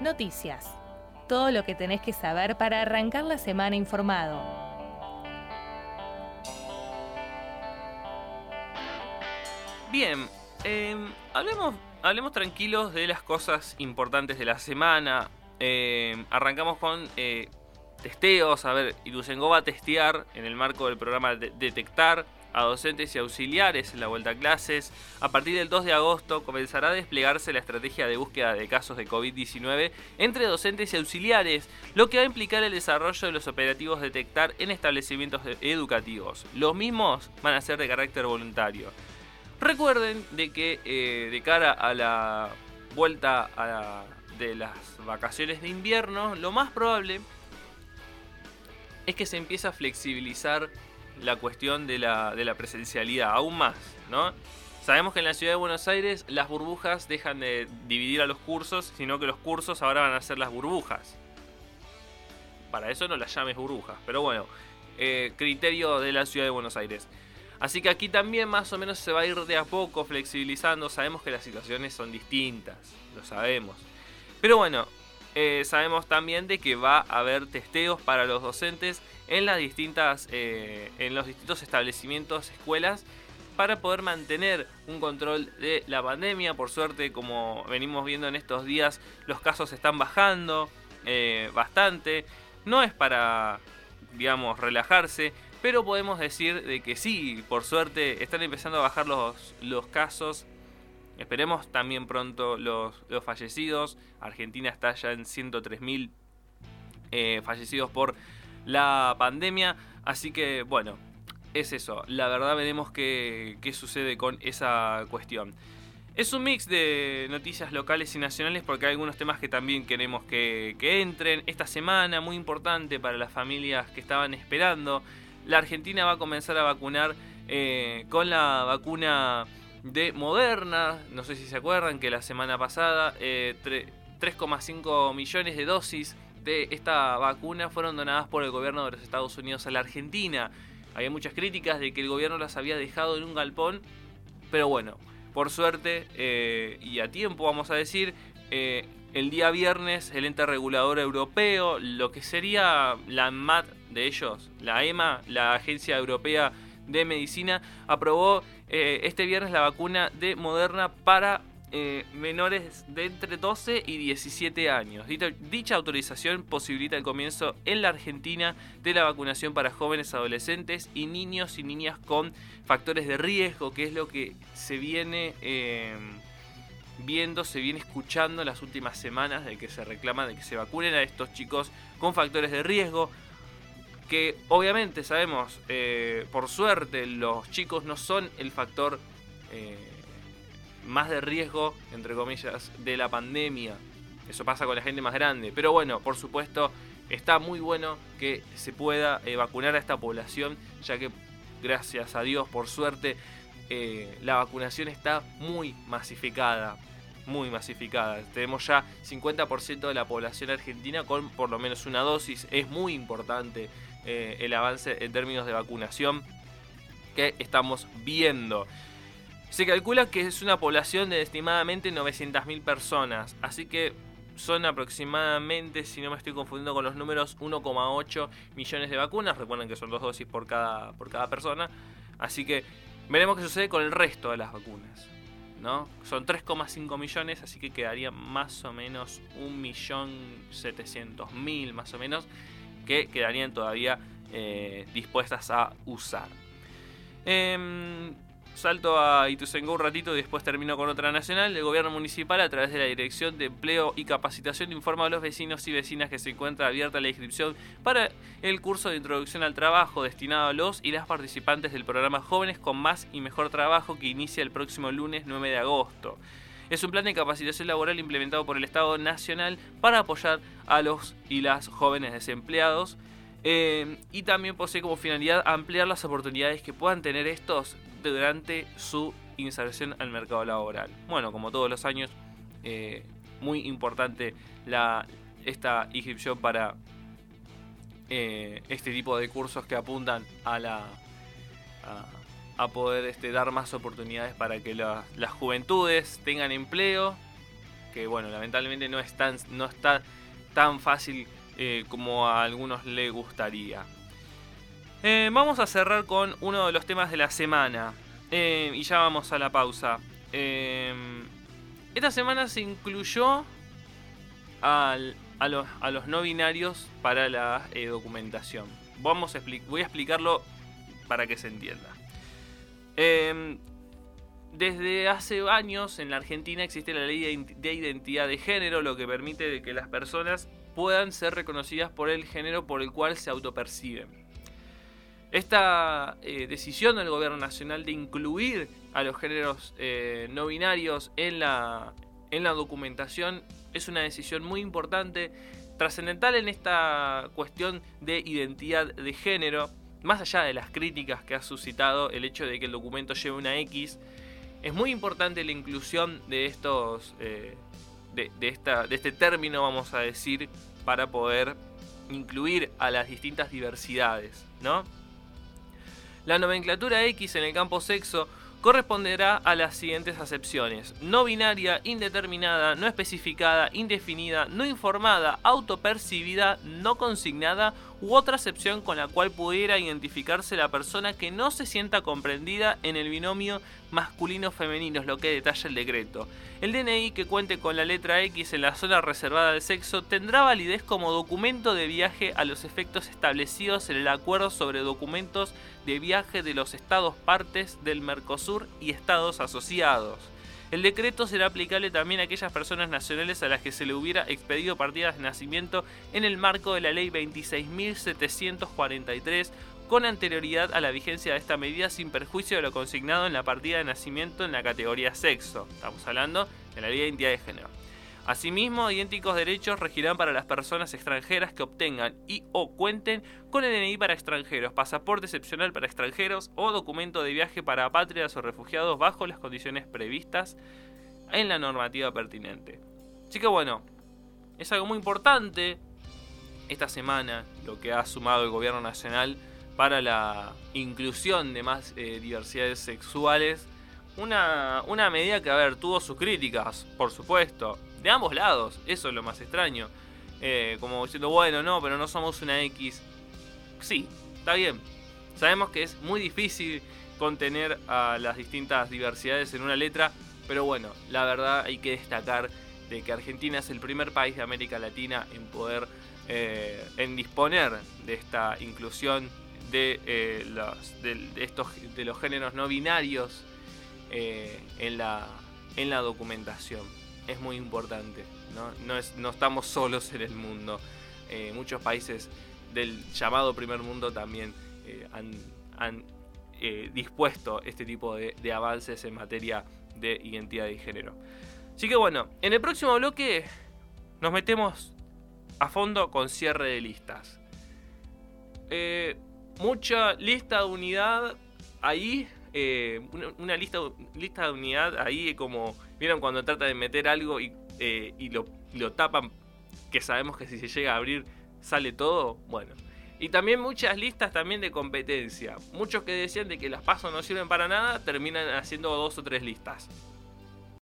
Noticias. Todo lo que tenés que saber para arrancar la semana informado. Bien, eh, hablemos, hablemos tranquilos de las cosas importantes de la semana. Eh, arrancamos con eh, testeos. A ver, Ituzengo va a testear en el marco del programa de Detectar a docentes y auxiliares en la vuelta a clases. A partir del 2 de agosto comenzará a desplegarse la estrategia de búsqueda de casos de COVID-19 entre docentes y auxiliares, lo que va a implicar el desarrollo de los operativos detectar en establecimientos educativos. Los mismos van a ser de carácter voluntario. Recuerden de que eh, de cara a la vuelta de las vacaciones de invierno, lo más probable es que se empiece a flexibilizar la cuestión de la, de la presencialidad, aún más, ¿no? Sabemos que en la ciudad de Buenos Aires las burbujas dejan de dividir a los cursos, sino que los cursos ahora van a ser las burbujas. Para eso no las llames burbujas, pero bueno, eh, criterio de la ciudad de Buenos Aires. Así que aquí también más o menos se va a ir de a poco flexibilizando. Sabemos que las situaciones son distintas, lo sabemos. Pero bueno, eh, sabemos también de que va a haber testeos para los docentes en las distintas eh, en los distintos establecimientos escuelas para poder mantener un control de la pandemia. Por suerte como venimos viendo en estos días los casos están bajando eh, bastante. No es para digamos relajarse pero podemos decir de que sí por suerte están empezando a bajar los, los casos Esperemos también pronto los, fallecidos. Argentina está ya en 103.000 eh, fallecidos por la pandemia. Así que bueno, es eso. La verdad veremos qué, sucede con esa cuestión. Es un mix de noticias locales y nacionales porque hay algunos temas que también queremos que, entren. Esta semana, muy importante para las familias que estaban esperando, la Argentina va a comenzar a vacunar eh, con la vacuna de Moderna. No sé si se acuerdan que la semana pasada 3,5 eh, millones de dosis de esta vacuna fueron donadas por el gobierno de los Estados Unidos a la Argentina. Había muchas críticas de que el gobierno las había dejado en un galpón, pero bueno, por suerte eh, y a tiempo vamos a decir, eh, el día viernes el ente regulador europeo, lo que sería la MAT de ellos, la EMA, la Agencia Europea de Medicina, aprobó eh, este viernes la vacuna de Moderna para eh, menores de entre 12 y 17 años. Dicha, autorización posibilita el comienzo en la Argentina de la vacunación para jóvenes, adolescentes y niños y niñas con factores de riesgo, que es lo que se viene eh, viendo, se viene escuchando en las últimas semanas de que se reclama de que se vacunen a estos chicos con factores de riesgo que obviamente sabemos, eh, por suerte, los chicos no son el factor eh, más de riesgo, entre comillas, de la pandemia. Eso pasa con la gente más grande. Pero bueno, por supuesto, está muy bueno que se pueda eh, vacunar a esta población, ya que gracias a Dios, por suerte, la vacunación está muy masificada. Muy masificada. Tenemos ya 50% de la población argentina con por lo menos una dosis. Es muy importante eh, el avance en términos de vacunación que estamos viendo. Se calcula que es una población de estimadamente 900.000 personas, así que son aproximadamente, si no me estoy confundiendo con los números, 1,8 millones de vacunas. Recuerden que son dos dosis por cada, por cada persona. Así que veremos qué sucede con el resto de las vacunas. ¿No? Son 3,5 millones, así que quedaría más o menos 1.700.000 más o menos que quedarían todavía eh, dispuestas a usar. Em, salto a Ituzaingó un ratito y después termino con otra nacional. El gobierno municipal, a través de la Dirección de Empleo y Capacitación, informa a los vecinos y vecinas que se encuentra abierta la inscripción para el curso de introducción al trabajo destinado a los y las participantes del programa Jóvenes con Más y Mejor Trabajo que inicia el próximo lunes 9 de agosto. Es un plan de capacitación laboral implementado por el Estado Nacional para apoyar a los y las jóvenes desempleados. Eh, y también posee como finalidad ampliar las oportunidades que puedan tener estos durante su inserción al mercado laboral. Bueno, como todos los años, eh, muy importante esta inscripción para eh, este tipo de cursos que apuntan a la a poder este, dar más oportunidades para que las juventudes tengan empleo que bueno, lamentablemente no, es tan, no está tan fácil eh, como a algunos le gustaría. Eh, vamos a cerrar con uno de los temas de la semana. Eh, y ya vamos a la pausa. esta semana se incluyó a, los, no binarios para la documentación. Vamos a voy a explicarlo para que se entienda. Desde hace años en la Argentina existe la ley de identidad de género, lo que permite que las personas puedan ser reconocidas por el género por el cual se autoperciben. Esta eh, decisión del gobierno nacional de incluir a los géneros eh, no binarios en la, en la documentación es una decisión muy importante, trascendental en esta cuestión de identidad de género, más allá de las críticas que ha suscitado el hecho de que el documento lleve una X, es muy importante la inclusión de estos. Eh, de, esta, de este término, vamos a decir, para poder incluir a las distintas diversidades, ¿no? La nomenclatura X en el campo sexo corresponderá a las siguientes acepciones. No binaria, indeterminada, no especificada, indefinida, no informada, autopercibida, no consignada u otra acepción con la cual pudiera identificarse la persona que no se sienta comprendida en el binomio masculino-femenino, es lo que detalla el decreto. El DNI que cuente con la letra X en la zona reservada del sexo tendrá validez como documento de viaje a los efectos establecidos en el acuerdo sobre documentos de viaje de los estados partes del Mercosur y estados asociados. El decreto será aplicable también a aquellas personas nacionales a las que se le hubiera expedido partidas de nacimiento en el marco de la Ley 26.743 con anterioridad a la vigencia de esta medida sin perjuicio de lo consignado en la partida de nacimiento en la categoría sexo. Estamos hablando de la Ley de Identidad de Género. Asimismo, idénticos derechos regirán para las personas extranjeras que obtengan y o cuenten con el DNI para extranjeros, pasaporte excepcional para extranjeros o documento de viaje para apátridas o refugiados bajo las condiciones previstas en la normativa pertinente. Así que bueno, es algo muy importante esta semana lo que ha sumado el gobierno nacional para la inclusión de más eh, diversidades sexuales. Una, una medida que, a ver, tuvo sus críticas, por supuesto de ambos lados, eso es lo más extraño. Eh, como diciendo, bueno, no, pero no somos una X. Sí, está bien. Sabemos que es muy difícil contener a las distintas diversidades en una letra, pero bueno, la verdad hay que destacar de que Argentina es el primer país de América Latina en poder, eh, en disponer de esta inclusión de, eh, los, estos, de los géneros no binarios en, la, en la documentación es muy importante. No, es, no estamos solos en el mundo. Eh, muchos países del llamado primer mundo también eh, han, eh, dispuesto este tipo de, de, avances en materia de identidad de género. Así que bueno, en el próximo bloque nos metemos a fondo con cierre de listas. Mucha lista de unidad ahí eh, una, lista, lista de unidad ahí como, ¿vieron cuando trata de meter algo y, eh, lo, lo, tapan? Que sabemos que si se llega a abrir sale todo. Bueno. Y también muchas listas también de competencia. Muchos que decían de que las pasos no sirven para nada, terminan haciendo dos o tres listas.